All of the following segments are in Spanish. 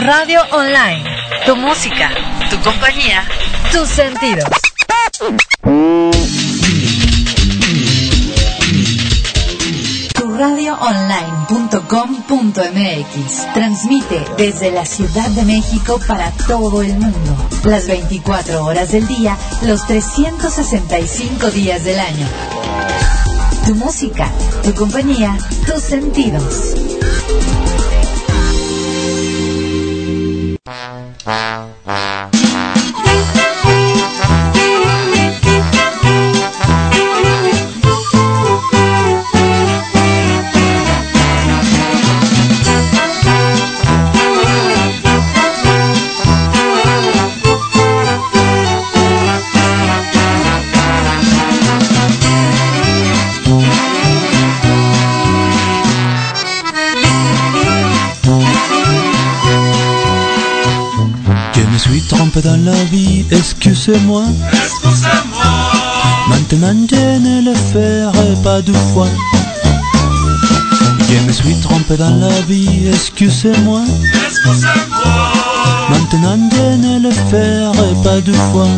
Tu radio online. Tu música. Tu compañía. Tus sentidos. radioonline.com.mx. Transmite desde la Ciudad de México para todo el mundo. Las 24 horas del día, los 365 días del año. Tu música, tu compañía, tus sentidos. Thank you. Dans la vie, excusez-moi. Excusez-moi. Maintenant je ne le ferai pas deux fois. Je me suis trompé dans la vie, excusez-moi. Excusez-moi. Maintenant je ne le ferai pas deux fois.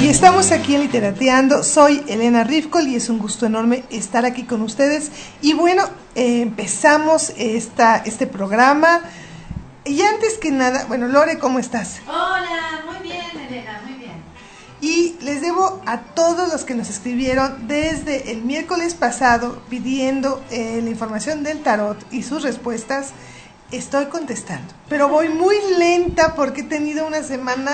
Y estamos aquí en Literateando, soy Elena Rifkol y es un gusto enorme estar aquí con ustedes. Y bueno, eh, empezamos esta, este programa y antes que nada, bueno, Lore, ¿cómo estás? Hola, muy bien, Elena, muy bien. Y les debo a todos los que nos escribieron desde el miércoles pasado pidiendo eh, la información del tarot y sus respuestas, estoy contestando. Pero voy muy lenta porque he tenido una semana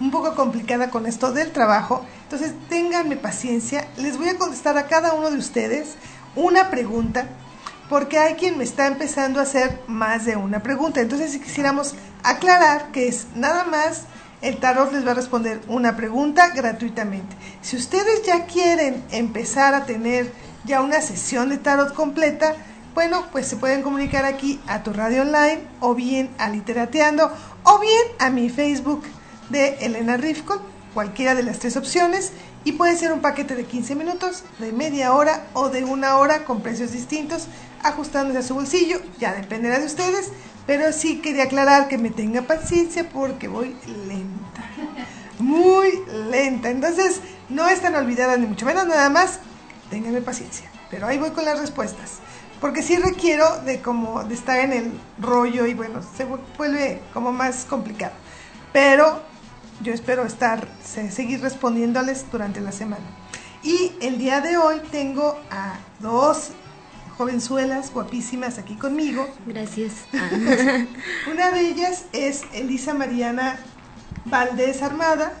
un poco complicada con esto del trabajo. Entonces, ténganme paciencia. Les voy a contestar a cada uno de ustedes una pregunta porque hay quien me está empezando a hacer más de una pregunta. Entonces, si quisiéramos aclarar que es nada más el tarot les va a responder una pregunta gratuitamente. Si ustedes ya quieren empezar a tener ya una sesión de tarot completa, bueno, pues se pueden comunicar aquí a tu radio online o bien a Literateando o bien a mi Facebook de Elena Rifkon, cualquiera de las tres opciones. Y puede ser un paquete de 15 minutos, de media hora o de una hora con precios distintos ajustándose a su bolsillo, ya dependerá de ustedes, pero sí quería aclarar que me tenga paciencia porque voy lenta, muy lenta, entonces no están olvidadas ni mucho menos, nada más, ténganme paciencia, pero ahí voy con las respuestas, porque sí requiero de como de estar en el rollo y bueno, se vuelve como más complicado, pero yo espero estar, seguir respondiéndoles durante la semana. Y el día de hoy tengo a dos jovenzuelas guapísimas aquí conmigo. Gracias. Una de ellas es Elisa Mariana Valdés Armada,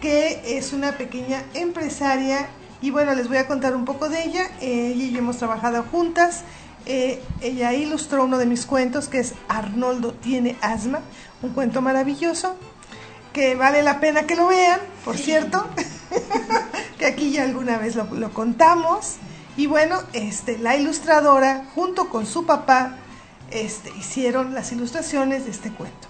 que es una pequeña empresaria y bueno, les voy a contar un poco de ella. ella y yo hemos trabajado juntas. Eh, ella ilustró uno de mis cuentos que es Arnoldo tiene asma, un cuento maravilloso que vale la pena que lo vean, por cierto, que aquí ya alguna vez lo, lo contamos. Y bueno, este, la ilustradora junto con su papá este, hicieron las ilustraciones de este cuento.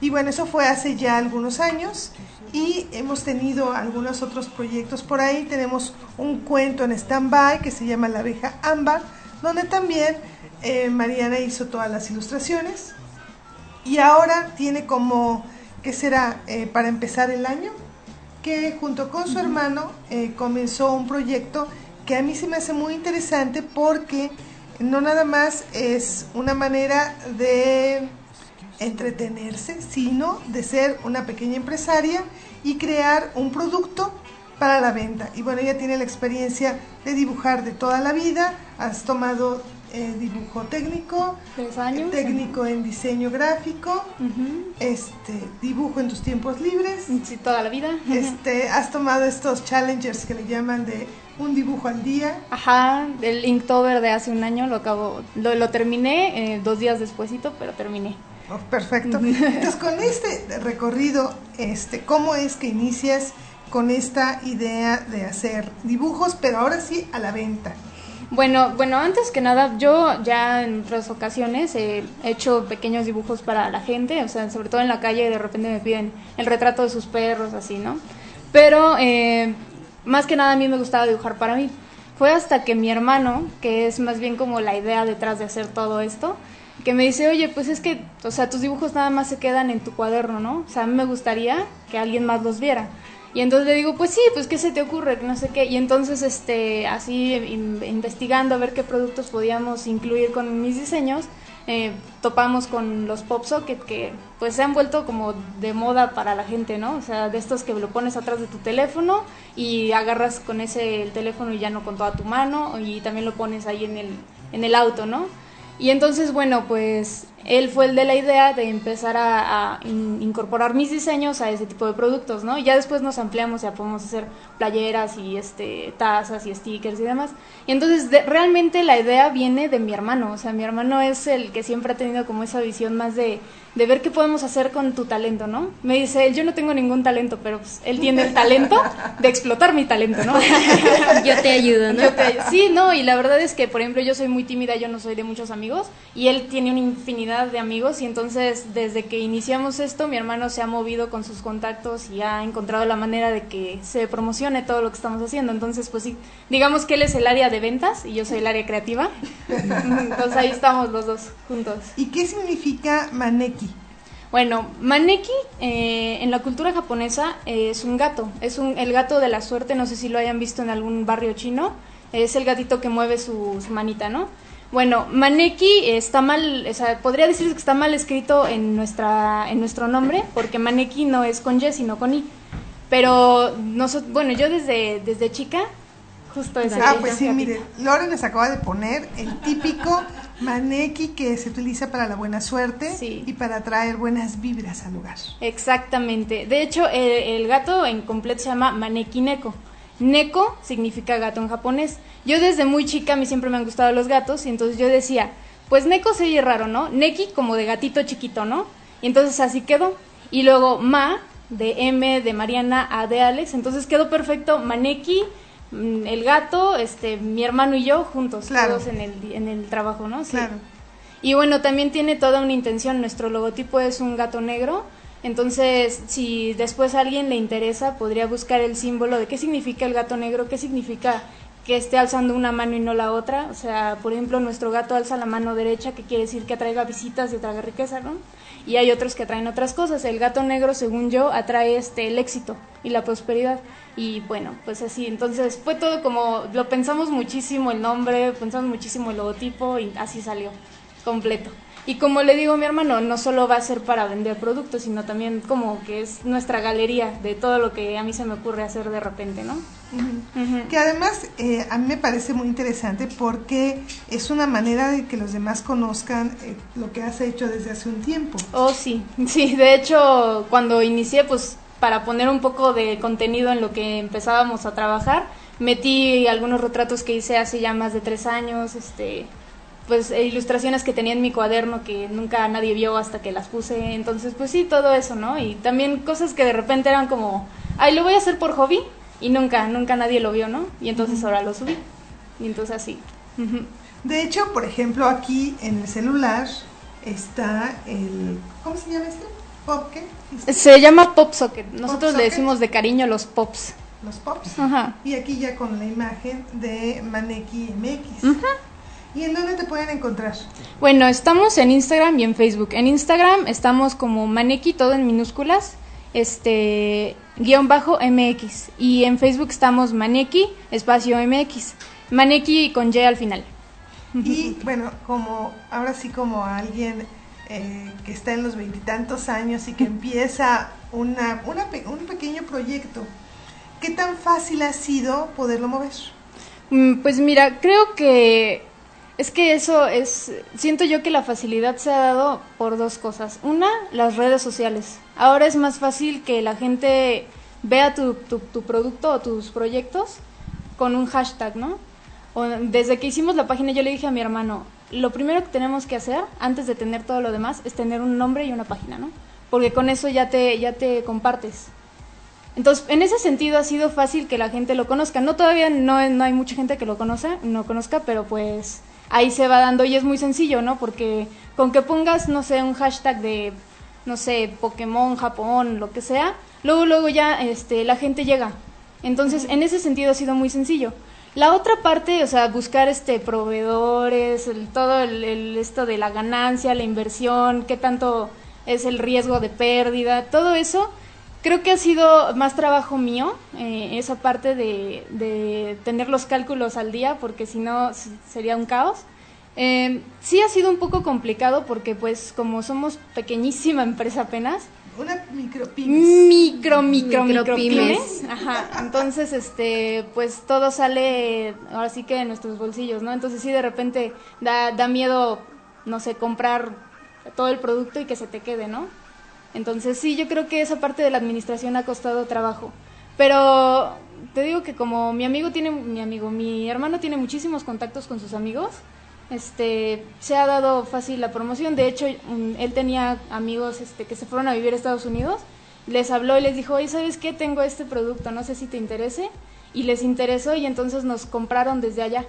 Y bueno, eso fue hace ya algunos años y hemos tenido algunos otros proyectos por ahí. Tenemos un cuento en stand-by que se llama La abeja ámbar, donde también eh, Mariana hizo todas las ilustraciones. Y ahora tiene como, ¿qué será? Eh, para empezar el año, que junto con su hermano eh, comenzó un proyecto que a mí se me hace muy interesante porque no nada más es una manera de entretenerse, sino de ser una pequeña empresaria y crear un producto para la venta. Y bueno, ella tiene la experiencia de dibujar de toda la vida, has tomado eh, dibujo técnico, técnico en diseño gráfico, este dibujo en tus tiempos libres, sí, toda la vida. Este, has tomado estos challengers que le llaman de un dibujo al día. Ajá, el Inktober de hace un año lo acabo, lo, terminé eh, dos días despuesito, pero terminé. Oh, perfecto. Entonces, con este recorrido, este, ¿cómo es que inicias con esta idea de hacer dibujos, pero ahora sí a la venta? Bueno, bueno, antes que nada, yo ya en otras ocasiones he hecho pequeños dibujos para la gente, o sea, sobre todo en la calle de repente me piden el retrato de sus perros, así, ¿no? Pero eh, más que nada a mí me gustaba dibujar para mí. Fue hasta que mi hermano, que es más bien como la idea detrás de hacer todo esto, que me dice, oye, pues es que, o sea, tus dibujos nada más se quedan en tu cuaderno, ¿no? O sea, a mí me gustaría que alguien más los viera. Y entonces le digo, pues sí, pues qué se te ocurre, no sé qué. Y entonces, este, así investigando a ver qué productos podíamos incluir con mis diseños, eh, topamos con los pop socket que pues se han vuelto como de moda para la gente, ¿no? O sea, de estos que lo pones atrás de tu teléfono y agarras con ese el teléfono y ya no con toda tu mano y también lo pones ahí en el, en el auto, ¿no? Y entonces, bueno, pues él fue el de la idea de empezar a, incorporar mis diseños a ese tipo de productos, ¿no? Y ya después nos ampliamos, ya podemos hacer playeras y este tazas y stickers y demás. Y entonces realmente la idea viene de mi hermano, o sea, mi hermano es el que siempre ha tenido como esa visión más de, de ver qué podemos hacer con tu talento, ¿no? Me dice, yo no tengo ningún talento, pero pues, él tiene el talento de explotar mi talento, ¿no? yo te ayudo, ¿no? sí, no, y la verdad es que, por ejemplo, yo soy muy tímida, yo no soy de muchos amigos, y él tiene una infinidad de amigos, y entonces desde que iniciamos esto, mi hermano se ha movido con sus contactos y ha encontrado la manera de que se promocione todo lo que estamos haciendo. Entonces, pues sí, digamos que él es el área de ventas y yo soy el área creativa. Entonces ahí estamos los dos juntos. ¿Y qué significa maneki? Bueno, Maneki eh, en la cultura japonesa es un gato, es un, el gato de la suerte, no sé si lo hayan visto en algún barrio chino, es el gatito que mueve su, manita, ¿no? Bueno, Maneki está mal, o sea, podría decirse que está mal escrito en, nuestra, en nuestro nombre, porque Maneki no es con Y, sino con I. Pero, bueno, yo desde, desde chica, justo esa. Ah, pues sí, mire, Loren les acaba de poner el típico Maneki que se utiliza para la buena suerte y para traer buenas vibras al lugar. Exactamente. De hecho, el, gato en completo se llama Maneki Neko. Neko significa gato en japonés. Yo desde muy chica a mí siempre me han gustado los gatos y entonces yo decía, pues Neko se oye raro, ¿no? Neki como de gatito chiquito, ¿no? Y entonces así quedó. Y luego Ma de M de Mariana A de Alex, entonces quedó perfecto Maneki el gato, este, mi hermano y yo juntos, todos en el, en el trabajo, ¿no? Sí. Claro. Y bueno, también tiene toda una intención, nuestro logotipo es un gato negro, entonces si después a alguien le interesa, podría buscar el símbolo de qué significa el gato negro, qué significa que esté alzando una mano y no la otra, o sea, por ejemplo, nuestro gato alza la mano derecha, que quiere decir que atraiga visitas y atraiga riqueza, ¿no? Y hay otros que atraen otras cosas. El gato negro, según yo, atrae este el éxito y la prosperidad. Y bueno, pues así, entonces fue todo como, lo pensamos muchísimo el nombre, pensamos muchísimo el logotipo y así salió, completo. Y como le digo a mi hermano, no solo va a ser para vender productos, sino también como que es nuestra galería de todo lo que a mí se me ocurre hacer de repente, ¿no? Que además eh, a mí me parece muy interesante porque es una manera de que los demás conozcan eh, lo que has hecho desde hace un tiempo. Oh, sí, sí, de hecho cuando inicié pues para poner un poco de contenido en lo que empezábamos a trabajar. Metí algunos retratos que hice hace ya más de tres años, este, pues e ilustraciones que tenía en mi cuaderno que nunca nadie vio hasta que las puse. Entonces, pues sí, todo eso, ¿no? Y también cosas que de repente eran como, ay, lo voy a hacer por hobby y nunca, nunca nadie lo vio, ¿no? Y entonces ahora lo subí. Y entonces así. De hecho, por ejemplo, aquí en el celular está el, ¿cómo se llama este? ¿Pop qué? Se llama Pop Socket. Nosotros le decimos de cariño los pops. Los pops. Ajá. Y aquí ya con la imagen de Maneki MX. ¿Y en dónde te pueden encontrar? Bueno, estamos en Instagram y en Facebook. En Instagram estamos como Maneki, todo en minúsculas, este, guion bajo MX. Y en Facebook estamos Maneki, espacio MX. Maneki con Y al final. Y bueno, como ahora sí como alguien eh, que está en los veintitantos años y que empieza una, un pequeño proyecto, ¿qué tan fácil ha sido poderlo mover? Mm, pues mira, creo que es que eso es, siento yo que la facilidad se ha dado por dos cosas. Una, las redes sociales. Ahora es más fácil que la gente vea tu, tu, producto o tus proyectos con un hashtag, ¿no? O desde que hicimos la página yo le dije a mi hermano, lo primero que tenemos que hacer antes de tener todo lo demás es tener un nombre y una página, ¿no? Porque con eso ya te, ya te compartes. Entonces, en ese sentido ha sido fácil que la gente lo conozca. No todavía no, no hay mucha gente que lo conoce, no conozca, pero pues ahí se va dando y es muy sencillo, ¿no? Porque con que pongas, no sé, un hashtag de, no sé, Pokémon, Japón, lo que sea, luego, luego ya este, la gente llega. Entonces, en ese sentido ha sido muy sencillo. La otra parte, o sea, buscar este proveedores, todo el, esto de la ganancia, la inversión, qué tanto es el riesgo de pérdida, todo eso, creo que ha sido más trabajo mío, eh, esa parte de, de, tener los cálculos al día, porque si no sería un caos. Eh, sí ha sido un poco complicado porque pues como somos pequeñísima empresa apenas, una micro Micro, micro, micro, pymes. Ajá. Entonces, este, pues todo sale ahora sí que de nuestros bolsillos, ¿no? Entonces sí de repente da, da miedo, no sé, comprar todo el producto y que se te quede, ¿no? Entonces sí, yo creo que esa parte de la administración ha costado trabajo. Pero te digo que como mi amigo tiene, mi amigo, mi hermano tiene muchísimos contactos con sus amigos, este, se ha dado fácil la promoción. De hecho, él tenía amigos este, que se fueron a vivir a Estados Unidos, les habló y les dijo, oye, ¿sabes qué? Tengo este producto, no sé si te interese. Y les interesó y entonces nos compraron desde allá.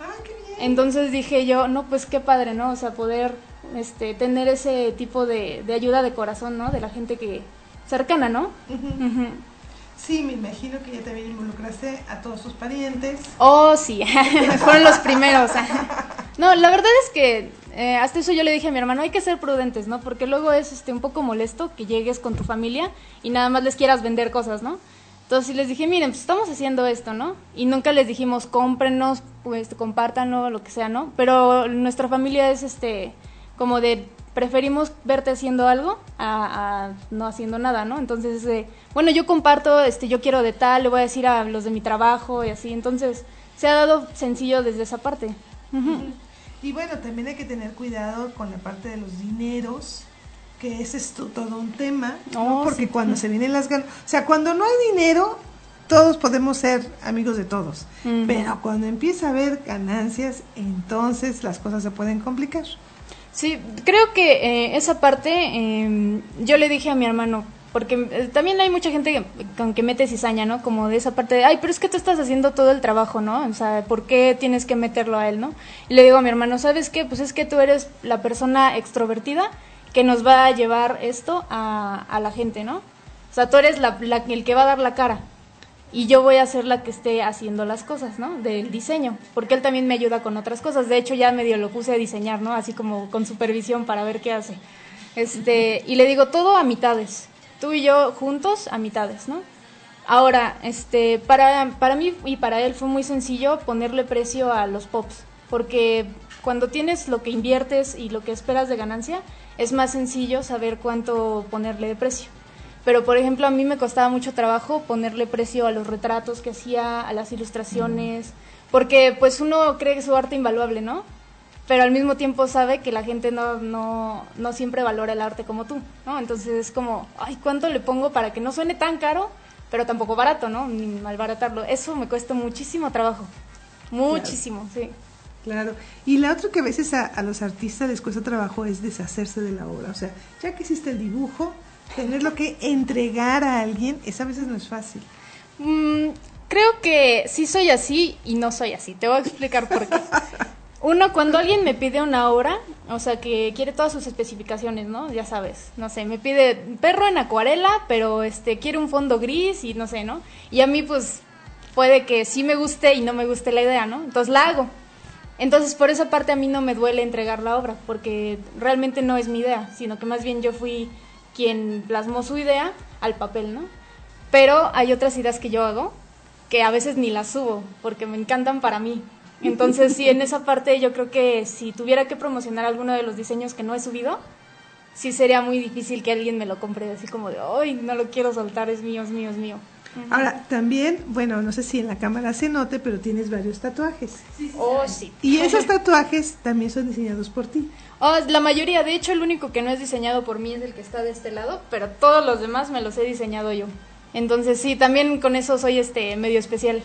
Ah, qué bien. Entonces dije yo, no, pues qué padre, ¿no? O sea, poder este, tener ese tipo de, de ayuda de corazón, ¿no? De la gente que cercana, ¿no? Sí, me imagino que ya también involucraste a todos tus parientes. Oh, sí, fueron los primeros. no, la verdad es que eh, hasta eso yo le dije a mi hermano, hay que ser prudentes, ¿no? Porque luego es este un poco molesto que llegues con tu familia y nada más les quieras vender cosas, ¿no? Entonces les dije, miren, pues estamos haciendo esto, ¿no? Y nunca les dijimos, cómprenos, pues compártanlo, lo que sea, ¿no? Pero nuestra familia es este como de preferimos verte haciendo algo a, no haciendo nada, ¿no? Entonces, eh, bueno, yo comparto, este, yo quiero de tal, le voy a decir a los de mi trabajo y así, entonces se ha dado sencillo desde esa parte. Y bueno, también hay que tener cuidado con la parte de los dineros, que ese es todo un tema, ¿no? Oh, porque cuando se vienen las ganas, o sea, cuando no hay dinero, todos podemos ser amigos de todos, pero cuando empieza a haber ganancias, entonces las cosas se pueden complicar. Sí, creo que eh, esa parte em, yo le dije a mi hermano, porque eh, también hay mucha gente con que mete cizaña, ¿no? Como de esa parte de, ay, pero es que tú estás haciendo todo el trabajo, ¿no? O sea, ¿por qué tienes que meterlo a él, ¿no? Y le digo a mi hermano, ¿sabes qué? Pues es que tú eres la persona extrovertida que nos va a llevar esto a, a la gente, ¿no? O sea, tú eres la, el que va a dar la cara y yo voy a ser la que esté haciendo las cosas, ¿no? Del diseño, porque él también me ayuda con otras cosas. De hecho, ya medio lo puse a diseñar, ¿no? Así como con supervisión para ver qué hace. Este, y le digo todo a mitades. Tú y yo juntos a mitades, ¿no? Ahora, este, para, para mí y para él fue muy sencillo ponerle precio a los pops, porque cuando tienes lo que inviertes y lo que esperas de ganancia, es más sencillo saber cuánto ponerle de precio pero por ejemplo a mí me costaba mucho trabajo ponerle precio a los retratos que hacía, a las ilustraciones, porque pues uno cree que su arte invaluable, ¿no? Pero al mismo tiempo sabe que la gente no, no, no siempre valora el arte como tú, ¿no? Entonces es como, ay, ¿cuánto le pongo para que no suene tan caro, pero tampoco barato, ¿no? Ni malbaratarlo. Eso me cuesta muchísimo trabajo, muchísimo, sí. Claro. Y la otra que a veces a, a, los artistas les cuesta trabajo es deshacerse de la obra. O sea, ya que hiciste el dibujo, tenerlo que entregar a alguien, esa a veces no es fácil. Mm, creo que sí soy así y no soy así. Te voy a explicar por qué. Uno, cuando alguien me pide una obra, o sea, que quiere todas sus especificaciones, ¿no? Ya sabes, no sé, me pide perro en acuarela, pero este quiere un fondo gris y no sé, ¿no? Y a mí pues puede que sí me guste y no me guste la idea, ¿no? Entonces la hago. Entonces, por esa parte a mí no me duele entregar la obra, porque realmente no es mi idea, sino que más bien yo fui quien plasmó su idea al papel, ¿no? Pero hay otras ideas que yo hago que a veces ni las subo porque me encantan para mí. Entonces, sí, en esa parte yo creo que si tuviera que promocionar alguno de los diseños que no he subido, sí sería muy difícil que alguien me lo compre así como de, ay, no lo quiero soltar, es mío, es mío, es mío. Ahora, también, bueno, no sé si en la cámara se note, pero tienes varios tatuajes. Sí, oh, sí. Y esos tatuajes también son diseñados por ti. Oh, la mayoría, de hecho, el único que no es diseñado por mí es el que está de este lado, pero todos los demás me los he diseñado yo. Entonces, sí, también con eso soy este medio especial.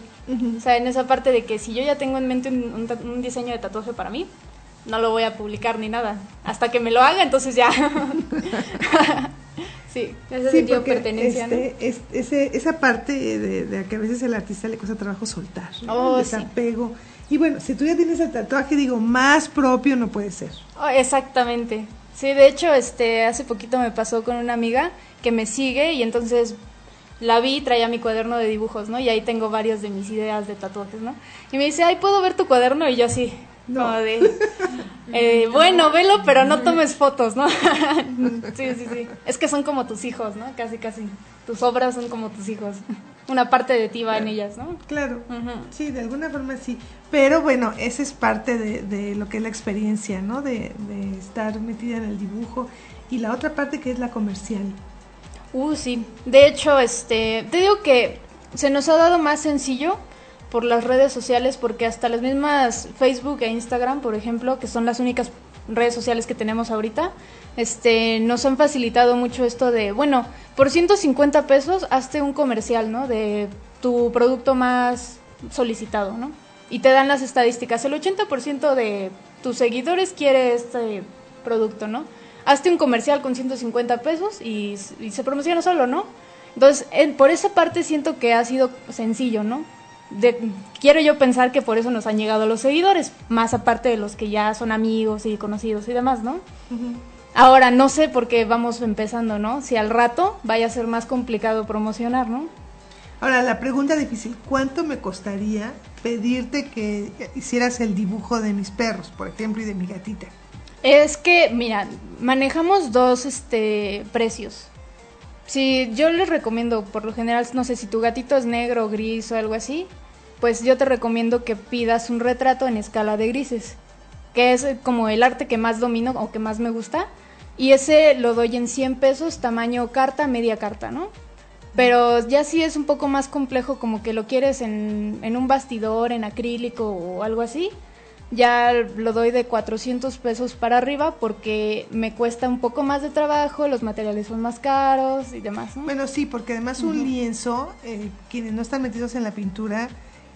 O sea, en esa parte de que si yo ya tengo en mente un, un diseño de tatuaje para mí, no lo voy a publicar ni nada. Hasta que me lo haga, entonces ya. Sí, ese sentido de pertenencia. Este, esa parte de, que a veces el artista le cuesta trabajo soltar, ¿no? Oh, desapego. Y bueno, si tú ya tienes el tatuaje, digo, más propio no puede ser. Oh, exactamente. Sí, de hecho, este, hace poquito me pasó con una amiga que me sigue y entonces la vi, traía mi cuaderno de dibujos, ¿no? Y ahí tengo varias de mis ideas de tatuajes, ¿no? Y me dice, ay, ¿puedo ver tu cuaderno? Y yo así, no. de, eh, bueno, velo, pero no tomes fotos, ¿no? sí, sí, sí. Es que son como tus hijos, ¿no? Casi, casi. Tus obras son como tus hijos. Una parte de ti va en ellas, ¿no? Claro. Sí, de alguna forma sí. Pero bueno, esa es parte de, de lo que es la experiencia, ¿no? De, de estar metida en el dibujo. Y la otra parte que es la comercial. Uh, sí. De hecho, este, te digo que se nos ha dado más sencillo por las redes sociales porque hasta las mismas Facebook e Instagram, por ejemplo, que son las únicas redes sociales que tenemos ahorita, este, nos han facilitado mucho esto de, bueno, por 150 pesos hazte un comercial, ¿no? De tu producto más solicitado, ¿no? Y te dan las estadísticas. El 80% de tus seguidores quiere este producto, ¿no? hazte un comercial con 150 pesos y, se promociona solo, ¿no? Entonces, por esa parte siento que ha sido sencillo, ¿no? Quiero yo pensar que por eso nos han llegado los seguidores, más aparte de los que ya son amigos y conocidos y demás, ¿no? Ahora, no sé por qué vamos empezando, ¿no? Si al rato vaya a ser más complicado promocionar, ¿no? Ahora, la pregunta difícil, ¿cuánto me costaría pedirte que hicieras el dibujo de mis perros, por ejemplo, y de mi gatita? Es que, mira, manejamos dos este, precios. Si yo les recomiendo, por lo general, no sé si tu gatito es negro, gris o algo así, pues yo te recomiendo que pidas un retrato en escala de grises, que es como el arte que más domino o que más me gusta. Y ese lo doy en 100 pesos, tamaño carta, media carta, ¿no? Pero ya si es un poco más complejo, como que lo quieres en, en un bastidor, en acrílico o algo así, ya lo doy de 400 pesos para arriba porque me cuesta un poco más de trabajo, los materiales son más caros y demás. Bueno, sí, porque además un lienzo, eh, quienes no están metidos en la pintura,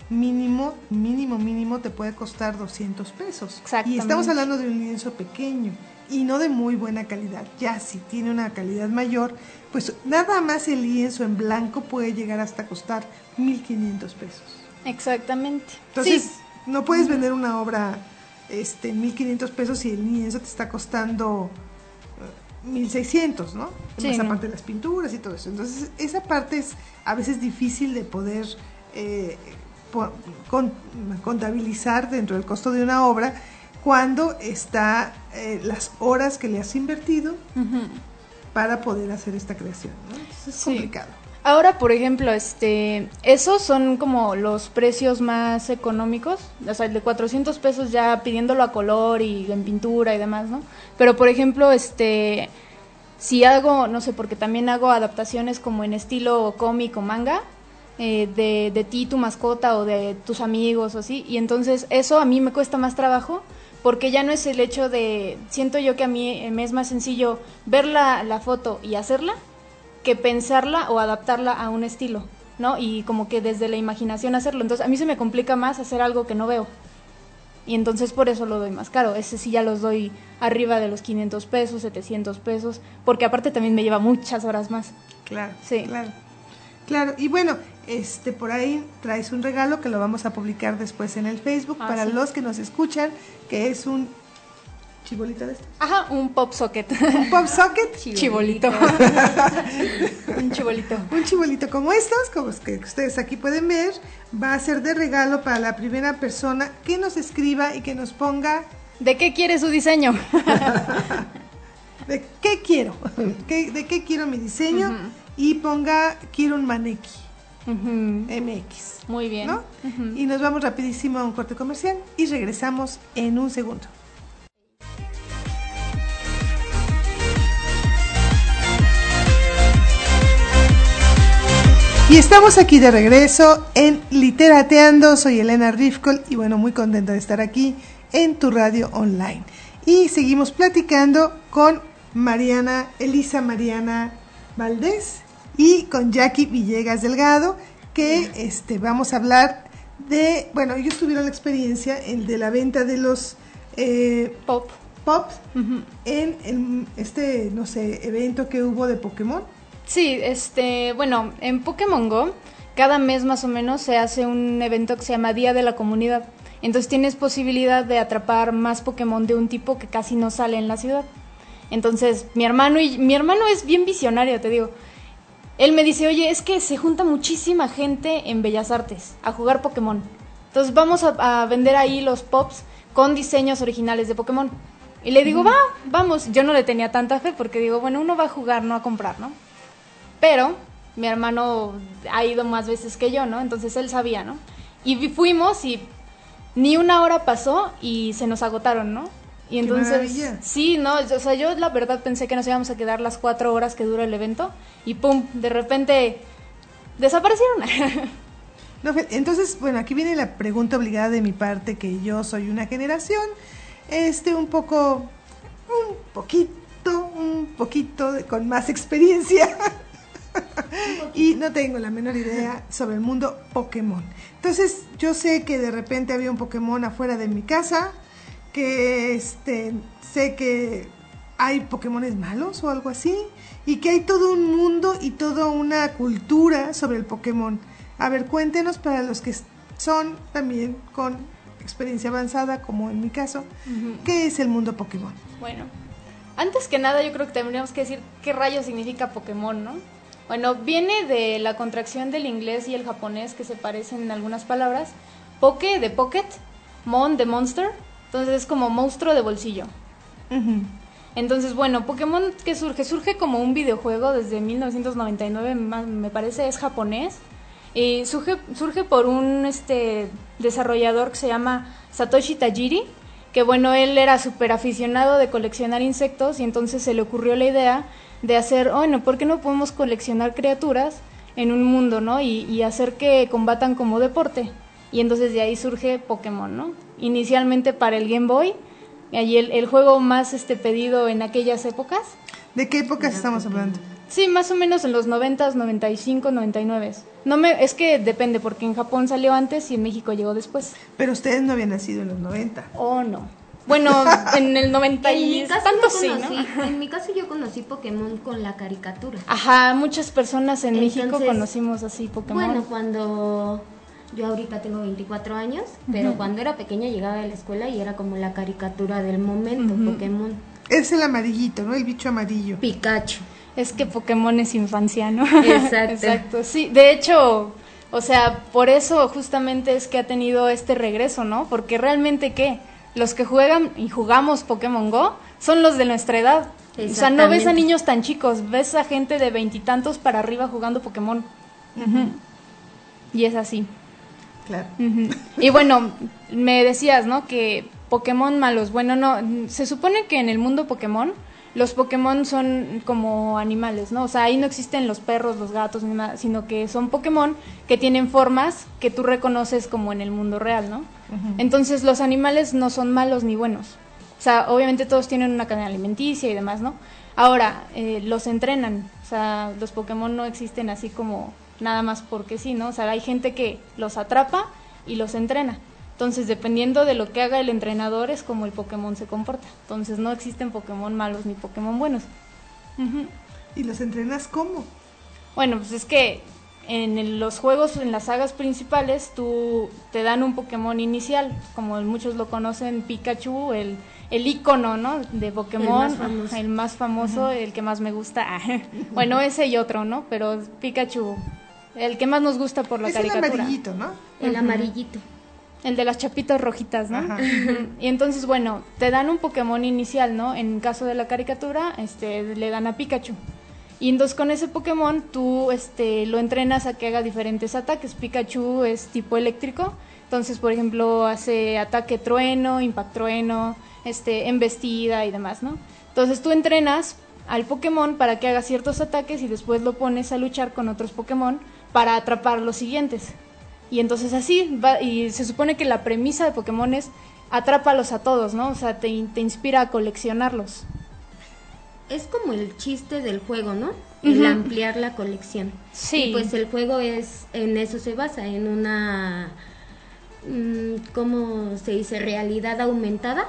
mínimo, mínimo, mínimo te puede costar 200 pesos. Y estamos hablando de un lienzo pequeño y no de muy buena calidad. Ya si tiene una calidad mayor, pues nada más el lienzo en blanco puede llegar hasta costar 1.500 pesos. Exactamente. Entonces, no puedes vender una obra este 1500 pesos y el lienzo te está costando 1600, eh, ¿no? Sí, esa parte de las pinturas y todo eso. Entonces, esa parte es a veces difícil de poder eh, contabilizar dentro del costo de una obra cuando está eh, las horas que le has invertido para poder hacer esta creación. ¿no? es complicado. Ahora, por ejemplo, este, esos son como los precios más económicos, o sea, el de 400 pesos ya pidiéndolo a color y en pintura y demás, ¿no? Pero, por ejemplo, este, si hago, no sé, porque también hago adaptaciones como en estilo cómic o manga, eh, de, de ti, tu mascota o de tus amigos o así, y entonces eso a mí me cuesta más trabajo porque ya no es el hecho de, siento yo que a mí me es más sencillo ver la, la foto y hacerla, que pensarla o adaptarla a un estilo, ¿no? Y como que desde la imaginación hacerlo. Entonces a mí se me complica más hacer algo que no veo. Y entonces por eso lo doy más caro. Ese sí ya los doy arriba de los 500 pesos, 700 pesos, porque aparte también me lleva muchas horas más. Claro. Sí. Claro. Claro, y bueno, este por ahí traes un regalo que lo vamos a publicar después en el Facebook ah, para los que nos escuchan, que es un chibolito de estos? Ajá, un pop socket. ¿Un pop socket? Chibolito. un chibolito. Un chibolito como estos, como que ustedes aquí pueden ver, va a ser de regalo para la primera persona que nos escriba y que nos ponga... ¿De qué quiere su diseño? ¿De qué quiero? ¿De qué quiero mi diseño? Y ponga, quiero un maneki. MX. Muy bien. ¿no? Y nos vamos rapidísimo a un corte comercial y regresamos en un segundo. Y estamos aquí de regreso en Literateando. Soy Elena Rifkol y bueno, muy contenta de estar aquí en tu radio online. Y seguimos platicando con Mariana, Elisa Mariana Valdés y con Jackie Villegas Delgado, que este, vamos a hablar de, bueno, ellos tuvieron la experiencia el de la venta de los eh, pop, pop en este, no sé, evento que hubo de Pokémon. Sí, este, bueno, en Pokémon Go cada mes más o menos se hace un evento que se llama Día de la Comunidad. Entonces tienes posibilidad de atrapar más Pokémon de un tipo que casi no sale en la ciudad. Entonces, mi hermano y mi hermano es bien visionario, te digo. Él me dice, oye, es que se junta muchísima gente en Bellas Artes a jugar Pokémon. Entonces vamos a, vender ahí los pops con diseños originales de Pokémon. Y le digo, va, vamos. Yo no le tenía tanta fe porque digo, bueno, uno va a jugar, no a comprar, ¿no? Pero mi hermano ha ido más veces que yo, ¿no? Entonces él sabía, ¿no? Y fuimos y ni una hora pasó y se nos agotaron, ¿no? Y entonces, sí, no, o sea, yo la verdad pensé que nos íbamos a quedar las cuatro horas que dura el evento y pum, de repente desaparecieron. entonces, bueno, aquí viene la pregunta obligada de mi parte, que yo soy una generación, este, un poco, un poquito, un poquito con más experiencia. y no tengo la menor idea sobre el mundo Pokémon. Entonces, yo sé que de repente había un Pokémon afuera de mi casa, que este, sé que hay Pokémones malos o algo así, y que hay todo un mundo y toda una cultura sobre el Pokémon. A ver, cuéntenos para los que son también con experiencia avanzada, como en mi caso, ¿qué es el mundo Pokémon? Bueno, antes que nada yo creo que tendríamos que decir qué rayo significa Pokémon, ¿no? Bueno, viene de la contracción del inglés y el japonés que se parecen en algunas palabras. Poke de pocket, mon de monster, entonces es como monstruo de bolsillo. Entonces, bueno, Pokémon que surge, surge como un videojuego desde 1999, me parece, es japonés. Y surge, surge por un este, desarrollador que se llama Satoshi Tajiri, que bueno, él era súper aficionado de coleccionar insectos y entonces se le ocurrió la idea de hacer, bueno, ¿por qué no podemos coleccionar criaturas en un mundo, ¿no? Y, y hacer que combatan como deporte. Y entonces de ahí surge Pokémon, ¿no? Inicialmente para el Game Boy, y el, el juego más este pedido en aquellas épocas. ¿De qué épocas estamos hablando? Sí, más o menos en los 90, 95, 99. No me, es que depende, porque en Japón salió antes y en México llegó después. Pero ustedes no habían nacido en los 90. Oh, no. Bueno, en el 90 y tanto sí, ¿no? En mi caso yo conocí Pokémon con la caricatura. Ajá, muchas personas en México conocimos así Pokémon. Bueno, cuando yo ahorita tengo 24 años, pero cuando era pequeña llegaba a la escuela y era como la caricatura del momento, Pokémon. Es el amarillito, ¿no? El bicho amarillo. Pikachu. Es que Pokémon es infancia, ¿no? Exacto. Exacto. Sí, de hecho, o sea, por eso justamente es que ha tenido este regreso, ¿no? Porque realmente, ¿qué? Los que juegan y jugamos Pokémon Go son los de nuestra edad. O sea, no ves a niños tan chicos, ves a gente de veintitantos para arriba jugando Pokémon. Y es así. Claro. Y bueno, me decías, ¿no? Que Pokémon malos. Bueno, no, se supone que en el mundo Pokémon los Pokémon son como animales, ¿no? O sea, ahí no existen los perros, los gatos, ni nada, sino que son Pokémon que tienen formas que tú reconoces como en el mundo real, ¿no? Entonces los animales no son malos ni buenos. O sea, obviamente todos tienen una cadena alimenticia y demás, ¿no? Ahora, eh, los entrenan. O sea, los Pokémon no existen así como nada más porque sí, ¿no? O sea, hay gente que los atrapa y los entrena. Entonces, dependiendo de lo que haga el entrenador, es como el Pokémon se comporta. Entonces, no existen Pokémon malos ni Pokémon buenos. ¿Y los entrenas cómo? Bueno, pues es que en los juegos, en las sagas principales, tú te dan un Pokémon inicial, como muchos lo conocen, Pikachu, el, el icono, ¿no? De Pokémon, el más famoso, el, que más me gusta. bueno, ese y otro, ¿no? Pero Pikachu el que más nos gusta por la caricatura. El amarillito, ¿no? El amarillito. El de las chapitas rojitas, ¿no? Y entonces, bueno, te dan un Pokémon inicial, ¿no? En caso de la caricatura, este, le dan a Pikachu. Y entonces con ese Pokémon tú este, lo entrenas a que haga diferentes ataques. Pikachu es tipo eléctrico. Entonces, por ejemplo, hace ataque trueno, impact trueno, este, embestida y demás, ¿no? Entonces tú entrenas al Pokémon para que haga ciertos ataques y después lo pones a luchar con otros Pokémon para atrapar los siguientes. Y entonces así, va, y se supone que la premisa de Pokémon es atrápalos a todos, ¿no? O sea, te, te inspira a coleccionarlos. Es como el chiste del juego, ¿no? El ampliar la colección. Sí. Y pues el juego es, en eso se basa, en una, mm, ¿cómo se dice? Realidad aumentada,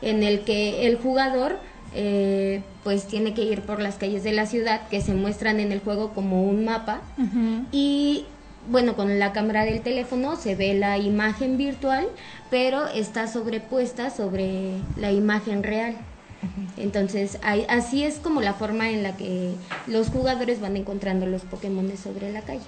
en el que el jugador eh, pues tiene que ir por las calles de la ciudad que se muestran en el juego como un mapa y bueno, con la cámara del teléfono se ve la imagen virtual, pero está sobrepuesta sobre la imagen real. Entonces, hay- así es como la forma en la que los jugadores van encontrando los Pokémon sobre la calle.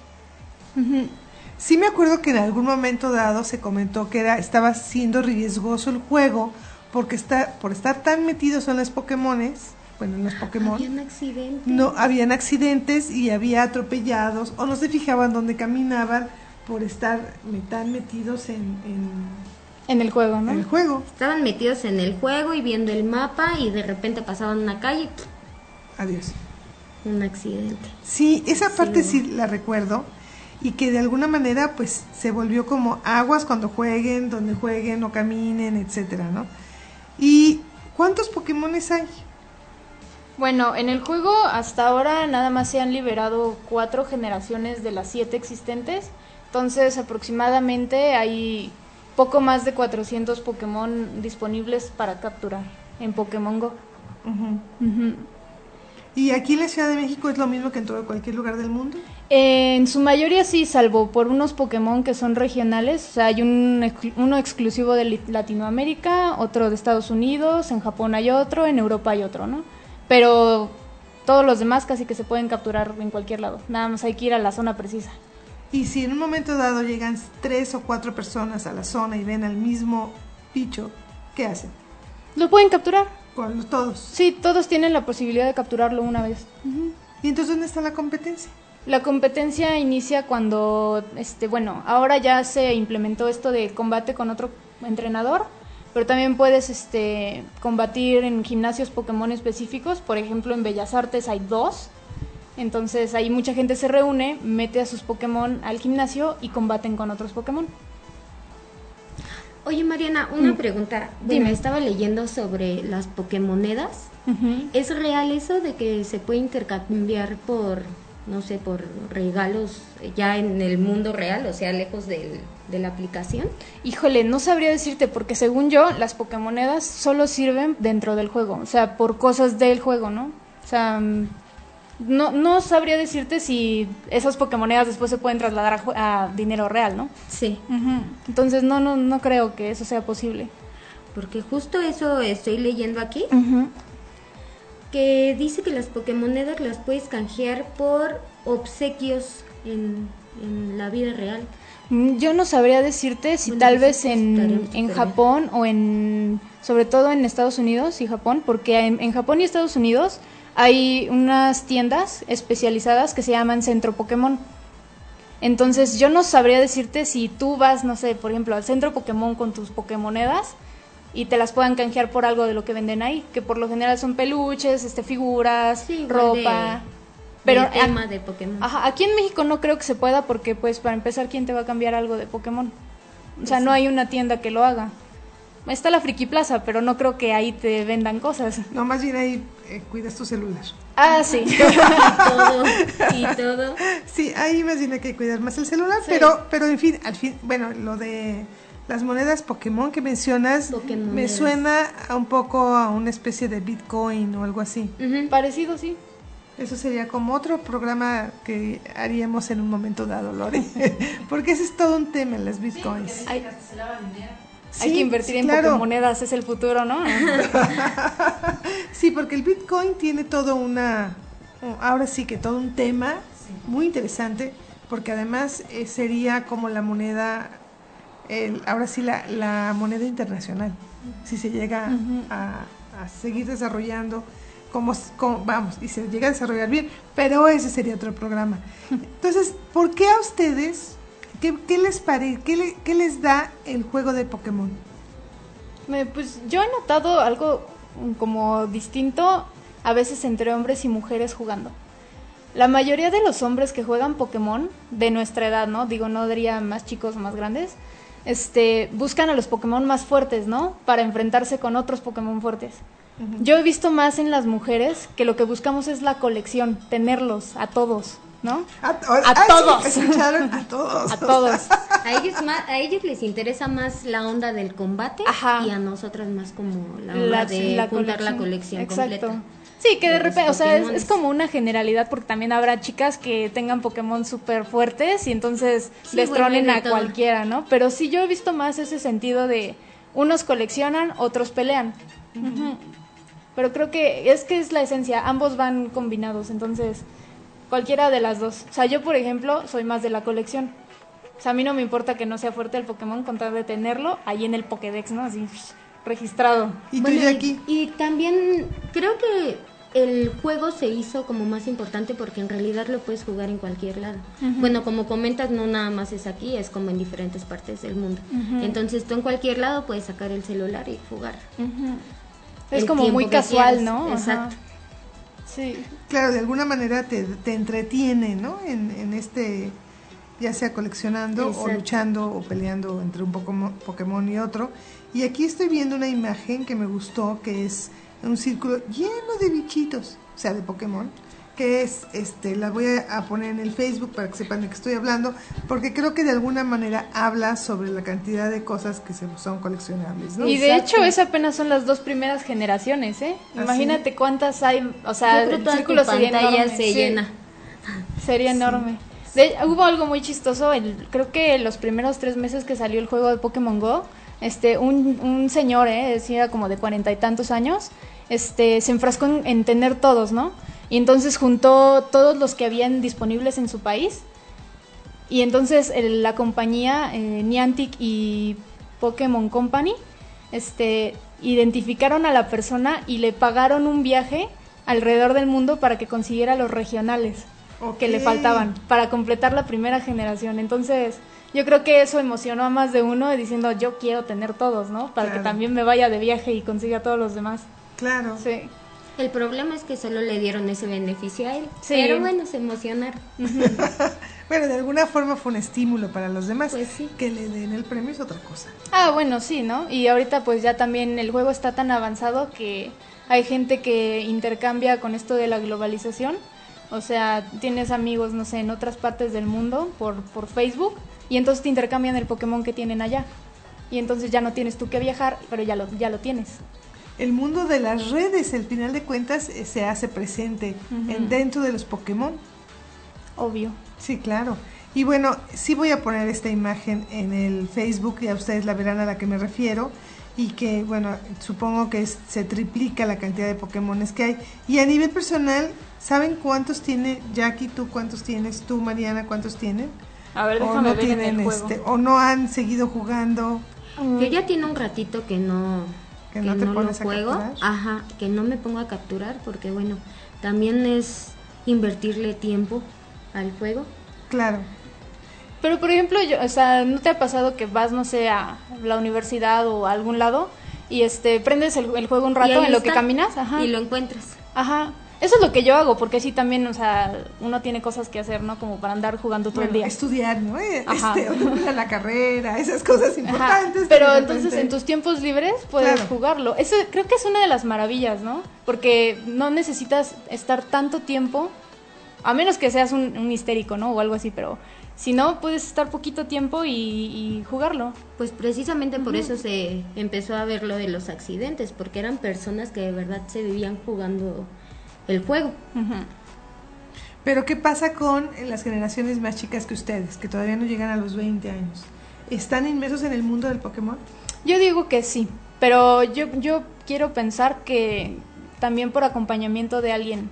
Sí me acuerdo que en algún momento dado se comentó que era estaba siendo riesgoso el juego porque está por estar tan metidos en los Pokémones, bueno, en los Pokémon, Habían accidentes. no habían accidentes y había atropellados o no se fijaban dónde caminaban por estar tan metidos en, en- En el juego, ¿no? en el juego. Estaban metidos en el juego y viendo el mapa y de repente pasaban una calle y. Adiós. un accidente. Sí, esa parte sí la recuerdo y que de alguna manera pues se volvió como aguas cuando jueguen, donde jueguen o caminen, etcétera, ¿no? ¿Y cuántos Pokémones hay? Bueno, en el juego hasta ahora nada más se han liberado cuatro generaciones de las siete existentes. Entonces aproximadamente hay poco más de 400 Pokémon disponibles para capturar en Pokémon Go. ¿Y aquí en la Ciudad de México es lo mismo que en todo cualquier lugar del mundo? En su mayoría sí, salvo por unos Pokémon que son regionales. O sea, hay un, uno exclusivo de Latinoamérica, otro de Estados Unidos, en Japón hay otro, en Europa hay otro, ¿no? Pero todos los demás casi que se pueden capturar en cualquier lado. Nada más hay que ir a la zona precisa. Y si en un momento dado llegan tres o cuatro personas a la zona y ven al mismo bicho, ¿qué hacen? ¿Lo pueden capturar? Los- todos. Sí, todos tienen la posibilidad de capturarlo una vez. ¿Y entonces dónde está la competencia? La competencia inicia cuando, este, bueno, ahora ya se implementó esto de combate con otro entrenador, pero también puedes, este, combatir en gimnasios Pokémon específicos. Por ejemplo, en Bellas Artes hay dos. Entonces ahí mucha gente se reúne, mete a sus Pokémon al gimnasio y combaten con otros Pokémon. Oye Mariana, una pregunta. Bueno, Mm. Dime. estaba leyendo sobre las Pokémonedas. ¿Es real eso de que se puede intercambiar por, no sé, por regalos ya en el mundo real, o sea, lejos del- de la aplicación? Híjole, no sabría decirte porque según yo las Pokémonedas solo sirven dentro del juego, o sea, por cosas del juego, ¿no? O sea, mm, no, no sabría decirte si esas Pokémonedas después se pueden trasladar a, a dinero real, ¿no? Sí. Entonces no, no, no creo que eso sea posible. porque justo eso estoy leyendo aquí, que dice que las Pokémonedas las puedes canjear por obsequios en, en la vida real. Mm, Yo no sabría decirte si Bueno, tal pues vez en, en. Japón o en, sobre todo en Estados Unidos y Japón, porque en, en Japón y Estados Unidos hay unas tiendas especializadas que se llaman Centro Pokémon. Entonces yo no sabría decirte si tú vas, no sé, por ejemplo, al Centro Pokémon con tus Pokémonedas y te las puedan canjear por algo de lo que venden ahí, que por lo general son peluches, este figuras, Sí, ropa. de- pero del a- tema de Pokémon. Ajá, aquí en México no creo que se pueda porque, pues, para empezar, ¿quién te va a cambiar algo de Pokémon? O sea, no hay una tienda que lo haga. Está la Friki Plaza, pero no creo que ahí te vendan cosas. No, más bien ahí eh, cuidas tu celular. Ah, sí. Y todo, y todo. Sí, ahí más bien hay que cuidar más el celular, pero, pero en fin, al fin, bueno, lo de las monedas Pokémon que mencionas Pokémonedas. me suena a un poco a una especie de Bitcoin o algo así. Parecido, sí. Eso sería como otro programa que haríamos en un momento dado, Lore. Porque ese es todo un tema, las Bitcoins. Hay, Sí, hay que invertir sí, en claro. Pokémonedas, es el futuro, ¿no? Sí, porque el Bitcoin tiene todo una, ahora sí que todo un tema muy interesante, porque además eh, sería como la moneda, el, ahora sí la, la moneda internacional, si se llega a, a seguir desarrollando, como, vamos, y se llega a desarrollar bien, pero ese sería otro programa. Entonces, ¿por qué a ustedes, qué, qué les parece, qué, le- qué les da el juego de Pokémon? Me- Pues yo he notado algo mm, como distinto a veces entre hombres y mujeres jugando. La mayoría de los hombres que juegan Pokémon de nuestra edad, ¿no? Digo, no diría más chicos o más grandes, este, buscan a los Pokémon más fuertes, ¿no? Para enfrentarse con otros Pokémon fuertes. Yo he visto más en las mujeres que lo que buscamos es la colección, tenerlos a todos, ¿no? A, todos. escucharon a todos. A todos. A ellos, más, a ellos les interesa más la onda del combate Ajá. y a nosotras más como la onda de juntar la colección Exacto. completa. Sí, que de repente, o sea, es, es como una generalidad porque también habrá chicas que tengan Pokémon súper fuertes y entonces Sí, de a todo. cualquiera, ¿no? Pero sí yo he visto más ese sentido de unos coleccionan, otros pelean. Pero creo que es que es la esencia, ambos van combinados, entonces cualquiera de las dos. O sea, yo por ejemplo soy más de la colección. O sea, a mí no me importa que no sea fuerte el Pokémon con tal de tenerlo ahí en el Pokédex, ¿no? Así registrado. ¿Y tú, Bueno, Jackie? Y también creo que el juego se hizo como más importante porque en realidad lo puedes jugar en cualquier lado. Bueno, como comentas, no nada más es aquí, es como en diferentes partes del mundo. Entonces tú en cualquier lado puedes sacar el celular y jugar. Es el como muy casual. ¿no? Exacto. Sí. Claro, de alguna manera te, te entretiene, ¿no? En, en este, ya sea coleccionando o luchando o peleando entre un Pokémon, Pokémon y otro. Y aquí estoy viendo una imagen que me gustó, que es un círculo lleno de bichitos, o sea, de Pokémon, que es, este, la voy a, poner en el Facebook para que sepan de qué estoy hablando, porque creo que de alguna manera habla sobre la cantidad de cosas que se son coleccionables, ¿no? Y de Exacto. hecho, esa apenas son las dos primeras generaciones, ¿eh? ¿Ah, Imagínate cuántas hay, o sea, el círculo sería enorme. se sí, llena. Sería enorme. De- hubo algo muy chistoso, el- creo que los primeros tres meses que salió el juego de Pokémon Go, este, un, un señor, ¿eh? Decía como de cuarenta y tantos años, este, se enfrascó en, en tener todos, ¿no? Y entonces juntó todos los que habían disponibles en su país. Y entonces el- la compañía eh, Niantic y Pokémon Company este, identificaron a la persona y le pagaron un viaje alrededor del mundo para que consiguiera los regionales que le faltaban para completar la primera generación. Entonces, yo creo que eso emocionó a más de uno diciendo, yo quiero tener todos, ¿no? Para Claro. que también me vaya de viaje y consiga a todos los demás. Claro. Sí. El problema es que solo le dieron ese beneficio a él. Sí. Pero bueno, se emocionaron. Bueno, de alguna forma fue un estímulo para los demás. Pues sí. Que le den el premio es otra cosa. Ah, bueno, sí, ¿no? Y ahorita pues ya también el juego está tan avanzado que hay gente que intercambia con esto de la globalización. O sea, tienes amigos, no sé, en otras partes del mundo por, por Facebook y entonces te intercambian el Pokémon que tienen allá. Y entonces ya no tienes tú que viajar, pero ya lo, ya lo tienes. El mundo de las redes, al final de cuentas, eh, se hace presente en, dentro de los Pokémon. Obvio. Sí, claro. Y bueno, sí voy a poner esta imagen en el Facebook, ya ustedes la verán a la que me refiero. Y que, bueno, supongo que es- se triplica la cantidad de Pokémones que hay. Y a nivel personal, ¿saben cuántos tiene Jackie? ¿Tú cuántos tienes? ¿Tú, Mariana, cuántos tienen? A ver, o déjame no ver en tienen el juego. este, o no han seguido jugando. Yo ya tiene un ratito que no, Que no te lo pones a juego. capturar. Ajá, que no me pongo a capturar porque bueno, también es invertirle tiempo al juego. Claro. Pero por ejemplo, yo, o sea, ¿no te ha pasado que vas, no sé, a la universidad o a algún lado y este prendes el, el juego un rato en lo que caminas? Ajá. Y lo encuentras. Ajá. Eso es lo que yo hago, porque sí también, o sea, uno tiene cosas que hacer, ¿no? Como para andar jugando todo Bueno, el día. estudiar, ¿no? Eh, Ajá. Este, o la carrera, esas cosas importantes. Pero entonces en tus tiempos libres puedes Claro. jugarlo. Eso creo que es una de las maravillas, ¿no? Porque no necesitas estar tanto tiempo, a menos que seas un, un histérico, ¿no? O algo así, pero si no, puedes estar poquito tiempo y, y jugarlo. Pues precisamente por eso se empezó a ver lo de los accidentes, porque eran personas que de verdad se vivían jugando el juego. Pero ¿qué pasa con las generaciones más chicas que ustedes, que todavía no llegan a los 20 años? ¿Están inmersos en el mundo del Pokémon? Yo digo que sí, pero yo, yo quiero pensar que también por acompañamiento de alguien.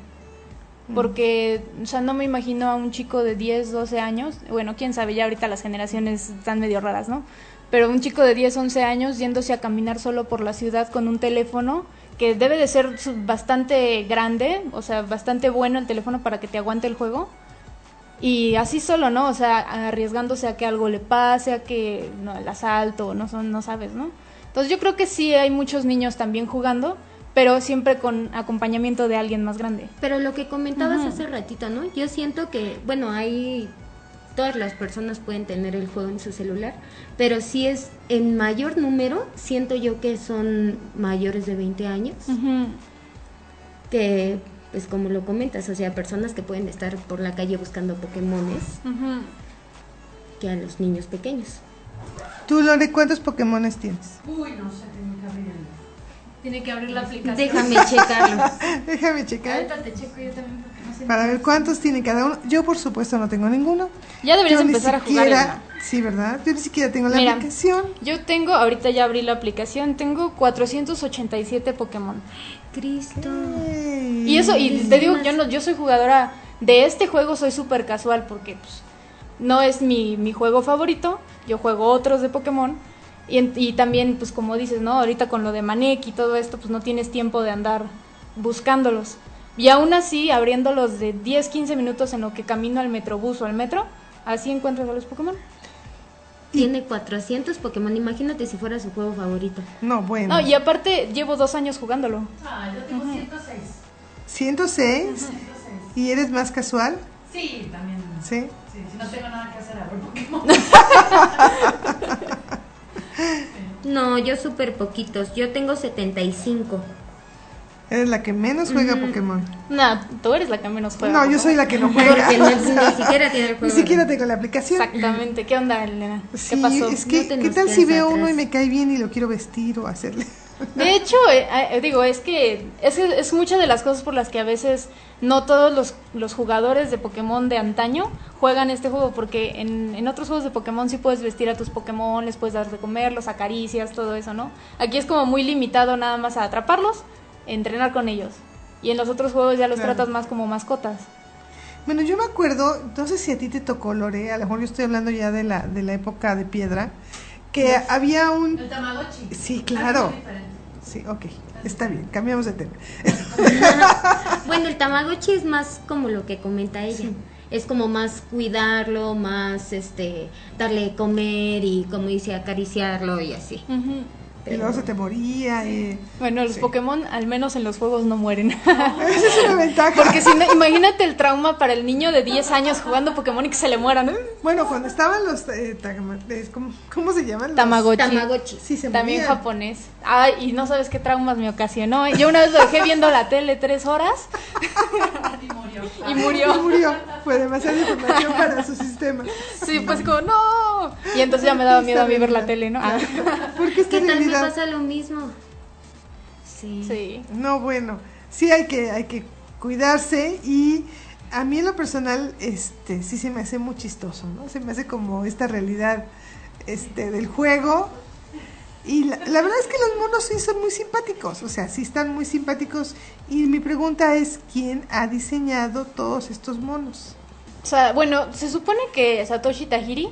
Porque, o sea, no me imagino a un chico de 10, 12 años, bueno, quién sabe, ya ahorita las generaciones están medio raras, ¿no? Pero un chico de 10, 11 años yéndose a caminar solo por la ciudad con un teléfono que debe de ser bastante grande, o sea, bastante bueno el teléfono para que te aguante el juego. Y así solo, ¿no? O sea, arriesgándose a que algo le pase, a que no, el asalto, no son, no sabes, ¿no? Entonces yo creo que sí hay muchos niños también jugando, pero siempre con acompañamiento de alguien más grande. Pero lo que comentabas hace ratito, ¿no? Yo siento que, bueno, hay todas las personas pueden tener el juego en su celular, pero si es en mayor número, siento yo que son mayores de 20 años, que pues como lo comentas, o sea, personas que pueden estar por la calle buscando Pokémones que a los niños pequeños. Tú, Lore, ¿cuántos Pokémones tienes? Tiene que abrir la aplicación. Déjame checarlo. Déjame checar Ahorita te checo yo también no sé. Para ver cuántos tiene cada uno. Yo, por supuesto, no tengo ninguno. Ya deberías Yo ni empezar a jugar. Sí, ¿verdad? Yo ni siquiera tengo la Mira. aplicación. Yo tengo, ahorita ya abrí la aplicación, tengo 487 Pokémon. Cristo. Y eso, y te digo, yo no, yo soy jugadora de este juego, soy súper casual porque pues, no es mi, mi juego favorito. Yo juego otros de Pokémon. Y, en- y también, pues como dices, ¿no? Ahorita con lo de Manek y todo esto, pues no tienes tiempo de andar buscándolos. Y aún así, abriéndolos de 10, 15 minutos en lo que camino al metrobús o al metro, así encuentras a los Pokémon. Tiene 400 Pokémon. Imagínate si fuera su juego favorito. No, bueno. No, y aparte llevo dos años jugándolo. Ah, yo tengo 106. 106. ¿Y eres más casual? Sí, también. Sí. Sí, si no tengo nada que hacer, abro Pokémon. No, yo súper poquitos. Yo tengo 75. Eres la que menos juega Pokémon. No, tú eres la que menos juega. No, yo soy la que no juega. Porque no- ni siquiera tiene el Ni juego. siquiera tengo la aplicación. Exactamente. ¿Qué onda, Elena? ¿Qué Sí, pasó? es que, No ¿qué tal si veo atrás. uno y me cae bien y lo quiero vestir o hacerle? De hecho, eh, eh, digo, es que es, es muchas de las cosas por las que a veces no todos los, los jugadores de Pokémon de antaño juegan este juego, porque en, en otros juegos de Pokémon sí puedes vestir a tus Pokémon, les puedes dar de comer, los acaricias, todo eso, ¿no? Aquí es como muy limitado nada más a atraparlos, entrenar con ellos. Y en los otros juegos ya los Claro. tratas más como mascotas. Bueno, yo me acuerdo, no sé si a ti te tocó, Lore, a lo mejor yo estoy hablando ya de la, de la época de piedra, que había un... El Tamagotchi. Sí, claro. Sí, ok, está bien, cambiamos de tema. Bueno, el Tamagotchi es más como lo que comenta ella. Es como más cuidarlo, más este darle de comer y como dice acariciarlo y así. Y luego se te moría y... Bueno, los Sí. Pokémon al menos en los juegos no mueren. Esa es una ventaja. Porque si no, imagínate el trauma para el niño de 10 años jugando Pokémon y que se le mueran. ¿eh? Bueno, cuando estaban los... eh, como- ¿Cómo se llaman? Los- Tamagotchi. Tamagotchi. Sí, se También morían. japonés. Ay, y no sabes qué traumas me ocasionó. Yo una vez lo dejé viendo la tele tres horas Y murió. y murió. Fue demasiada información para su sistema. Sí, pues como, no. Y entonces ya me daba miedo a mí ver la tele, ¿no? Ah, Porque esta ¿Qué tal me pasa lo mismo? Sí. sí. No, bueno, sí hay que, hay que cuidarse y a mí en lo personal, este, sí se me hace muy chistoso, ¿no? Se me hace como esta realidad, este, del juego y la, la verdad es que los monos sí son muy simpáticos, o sea, sí están muy simpáticos y mi pregunta es, ¿quién ha diseñado todos estos monos? O sea, bueno, se supone que Satoshi Tajiri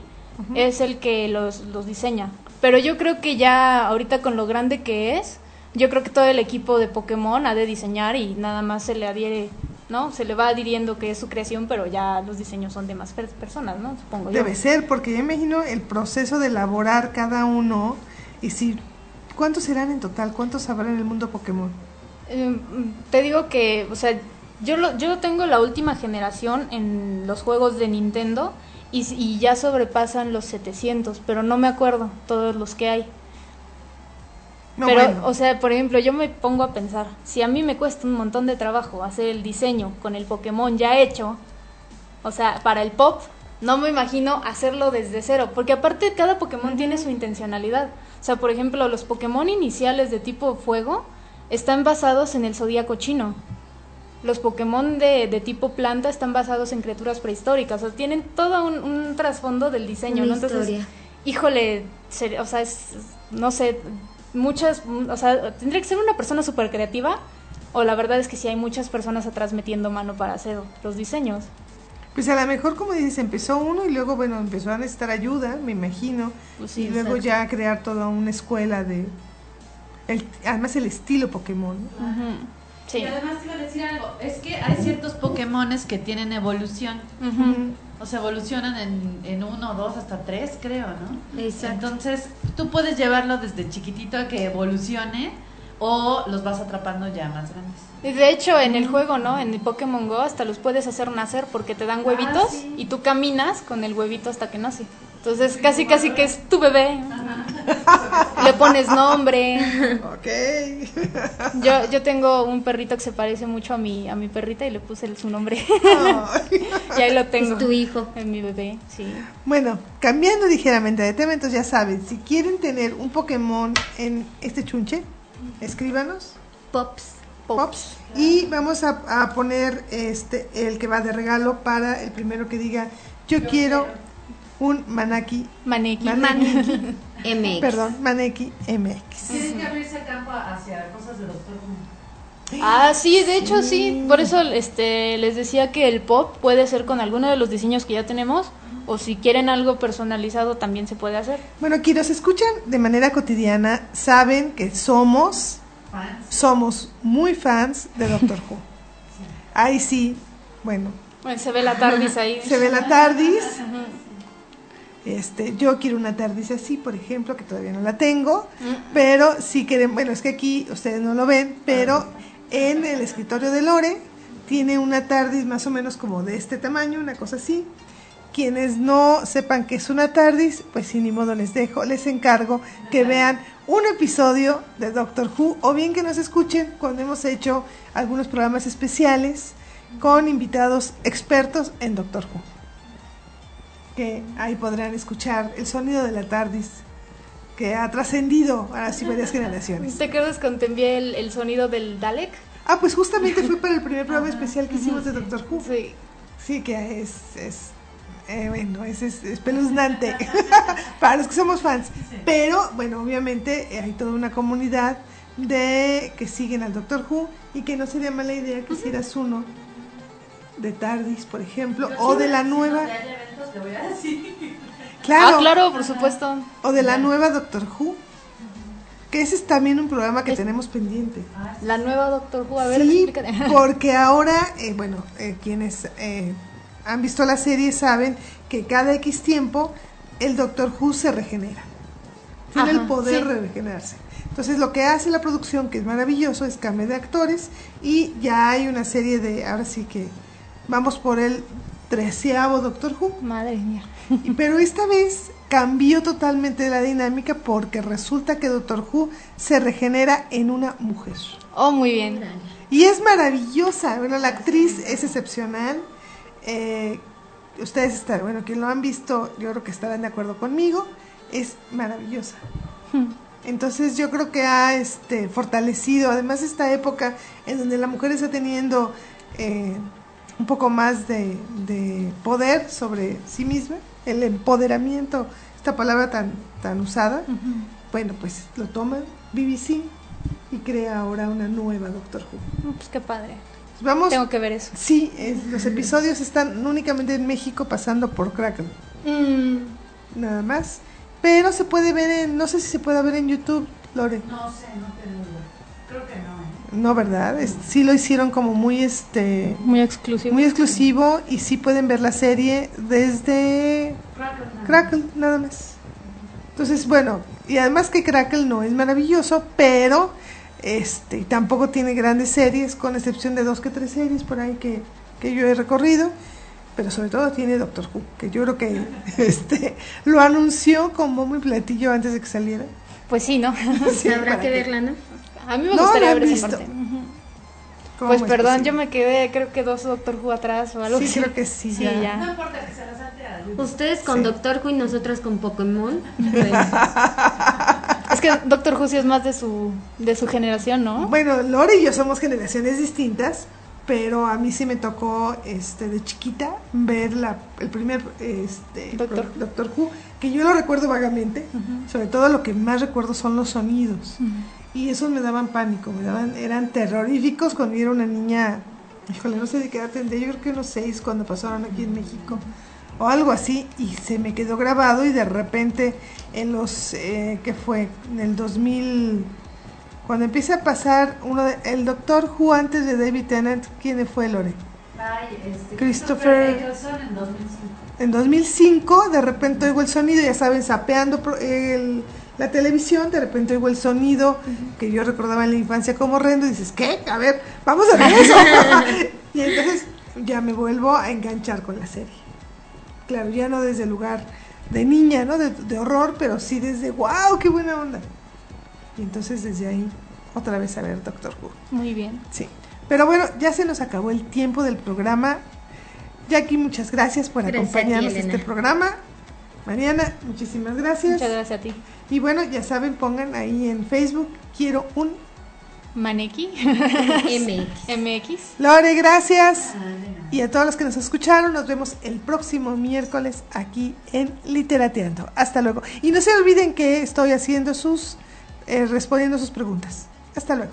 es el que los, los diseña. Pero yo creo que ya ahorita con lo grande que es, yo creo que todo el equipo de Pokémon ha de diseñar y nada más se le adhiere, ¿no? Se le va adhiriendo que es su creación, pero ya los diseños son de más per- personas, ¿no? Supongo yo. Debe ser, porque yo imagino el proceso de elaborar cada uno y si, ¿cuántos serán en total? ¿Cuántos habrá en el mundo Pokémon? Eh, te digo que, o sea, yo lo, yo tengo la última generación en los juegos de Nintendo y, y ya sobrepasan los 700, pero no me acuerdo todos los que hay. No, pero, bueno. o sea, por ejemplo, yo me pongo a pensar, si a mí me cuesta un montón de trabajo hacer el diseño con el Pokémon ya hecho, o sea, para el pop, no me imagino hacerlo desde cero, porque aparte cada Pokémon tiene su intencionalidad. O sea, por ejemplo, los Pokémon iniciales de tipo fuego están basados en el zodíaco chino. Los Pokémon de, de tipo planta están basados en criaturas prehistóricas, o sea, tienen todo un, un trasfondo del diseño, Una ¿no? Entonces, historia. híjole, ser- o sea, es, no sé, muchas, o sea, tendría que ser una persona súper creativa, o la verdad es que sí hay muchas personas atrás metiendo mano para hacer los diseños. Pues a lo mejor, como dices, empezó uno y luego, bueno, empezó a necesitar ayuda, me imagino. Pues sí, y luego exacto. ya a crear toda una escuela de... El, además el estilo Pokémon. ¿no? Sí. Y además te iba a decir algo, es que hay ciertos Pokémones que tienen evolución. O sea, evolucionan en, en uno, dos, hasta tres, creo, ¿no? Exacto. Entonces, tú puedes llevarlo desde chiquitito a que evolucione o los vas atrapando ya más grandes. Y de hecho, en el juego, ¿no? En el Pokémon Go hasta los puedes hacer nacer porque te dan huevitos sí. y tú caminas con el huevito hasta que nace. Entonces, casi, casi que es tu bebé. Le pones nombre. Ok. Yo, yo tengo un perrito que se parece mucho a mi, a mi perrita y le puse su nombre. Ay. y ahí lo tengo. Es tu hijo. En mi bebé, sí. Bueno, cambiando ligeramente de tema, entonces ya saben, si quieren tener un Pokémon en este chunche, escríbanos. Pops. Pops. Y vamos a, a poner este el que va de regalo para el primero que diga yo, quiero, un Manaki, Maneki. Maneki, MX. perdón, Maneki MX. Tienen que abrirse el campo hacia cosas de Doctor. Ah, sí, de hecho sí. Por eso este, les decía que el pop puede ser con alguno de los diseños que ya tenemos. O si quieren algo personalizado también se puede hacer. Bueno, quienes escuchan de manera cotidiana saben que somos, Fans. somos muy fans de Doctor Who. Ahí sí, bueno, Bueno, se ve la TARDIS ahí. se ve la TARDIS. Este, yo quiero una TARDIS así, por ejemplo, que todavía no la tengo, pero sí quieren, bueno, es que aquí ustedes no lo ven, pero en el escritorio de Lore tiene una TARDIS más o menos como de este tamaño, una cosa así. Quienes no sepan que es una TARDIS, pues sin ni modo les dejo, les encargo que vean un episodio de Doctor Who o bien que nos escuchen cuando hemos hecho algunos programas especiales con invitados expertos en Doctor Who. Que ahí podrán escuchar el sonido de la TARDIS que ha trascendido a las varias generaciones. ¿Te acuerdas cuando te envié el, el sonido del Dalek? Ah, pues justamente fue para el primer programa especial que hicimos de Doctor Who. Sí. Sí, que es, es eh, bueno, es, es espeluznante para los que somos fans. Pero, bueno, obviamente hay toda una comunidad de que siguen al Doctor Who y que no sería mala idea que hicieras uno de Tardis, por ejemplo, o de la nueva, Si hay eventos, le voy a decir. claro, Ah, claro, por supuesto. o de la nueva Doctor Who, que ese es también un programa que tenemos pendiente. La nueva Doctor Who, a ver, Sí, explícate. porque ahora, eh, bueno, eh, quienes eh, han visto la serie saben que cada X tiempo el Doctor Who se regenera. Tiene Ajá, el poder sí. de regenerarse. Entonces lo que hace la producción, que es maravilloso, es cambio de actores y ya hay una serie de, ahora sí que vamos por el treceavo Doctor Who. Madre mía. Pero esta vez cambió totalmente la dinámica porque resulta que Doctor Who se regenera en una mujer. Oh, muy bien. Y es maravillosa. Bueno, la actriz es excepcional. Eh, ustedes están, bueno, quien lo han visto, yo creo que estarán de acuerdo conmigo. Es maravillosa. Entonces yo creo que ha este, fortalecido, además esta época en donde la mujer está teniendo eh, un poco más de, de poder sobre sí misma, el empoderamiento, esta palabra tan, tan usada, bueno, pues lo toma BBC y crea ahora una nueva Doctor Who. Pues qué padre. Vamos, Tengo que ver eso. sí, es- los episodios están únicamente en México pasando por Crackle, nada más. Pero se puede ver en, no sé si se puede ver en YouTube, Lore. No sé, no tengo duda. Creo que no, ¿eh? No, ¿verdad? Es- sí lo hicieron como muy, este, Muy exclusivo. muy exclusivo y sí pueden ver la serie desde Crackle, no. Crackle, nada más. Entonces, bueno, y además que Crackle no es maravilloso, pero este tampoco tiene grandes series, con excepción de dos que tres series por ahí que, que yo he recorrido, pero sobre todo tiene Doctor Who, que yo creo que este lo anunció como muy platillo antes de que saliera. Pues sí, ¿no? Sí, Habrá que verla, ¿no? A mí me No, gustaría ver esa parte. Ujú. ¿Cómo Pues es perdón, posible? yo me quedé creo que dos Doctor Who atrás o algo Sí, así. creo que sí, Sí, ya. No ya. importa que se la salte a YouTube. Ustedes con Sí. Doctor Who y nosotras con Pokémon. Bueno, Es que Doctor Who sí es más de su, de su generación, ¿no? Bueno, Lore y yo somos generaciones distintas, pero a mí sí me tocó este de chiquita ver la, el primer este, Doctor pro- Doctor Who, que yo lo recuerdo vagamente, sobre todo lo que más recuerdo son los sonidos. Y esos me daban pánico, me daban, eran terroríficos cuando yo era una niña, híjole, no sé de qué edad tendría, yo creo que unos seis cuando pasaron aquí en México, o algo así, y se me quedó grabado y de repente en los, eh, ¿qué fue? En el 2000, cuando empieza a pasar uno de, el Doctor Who antes de David Tennant, ¿quién fue Lore? Ay, este, Christopher- en 2005. En 2005 de repente oigo el sonido, ya saben, sapeando el- la televisión, de repente oigo el sonido que yo recordaba en la infancia como horrendo y dices, ¿qué? A ver, vamos a ver eso. y entonces ya me vuelvo a enganchar con la serie. Claro, ya no desde el lugar de niña, ¿no? De, de horror, pero sí desde, wow, qué buena onda. Y entonces desde ahí otra vez a ver Doctor Who. Muy bien. Sí. Pero bueno, ya se nos acabó el tiempo del programa. Jackie, muchas gracias por Gracias acompañarnos en este programa. Mariana, muchísimas gracias. Muchas gracias a ti. Y bueno, ya saben, pongan ahí en Facebook, quiero un Maneki MX. MX. Lore, gracias. Ah. Y a todos los que nos escucharon, nos vemos el próximo miércoles aquí en Literateando. Hasta luego. Y no se olviden que estoy haciendo sus, eh, respondiendo sus preguntas. Hasta luego.